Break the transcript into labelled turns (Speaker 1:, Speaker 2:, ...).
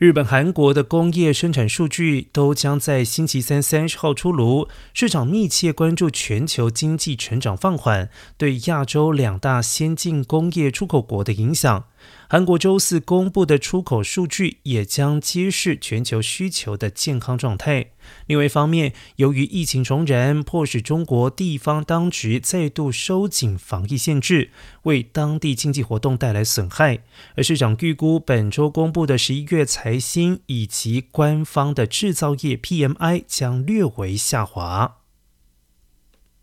Speaker 1: 日本、韩国的工业生产数据都将在星期三三十号出炉，市场密切关注全球经济成长放缓对亚洲两大先进工业出口国的影响。韩国周四公布的出口数据也将揭示全球需求的健康状态。另外一方面，由于疫情重燃，迫使中国地方当局再度收紧防疫限制，为当地经济活动带来损害。而市场预估，本周公布的十一月财新以及官方的制造业 PMI 将略为下滑。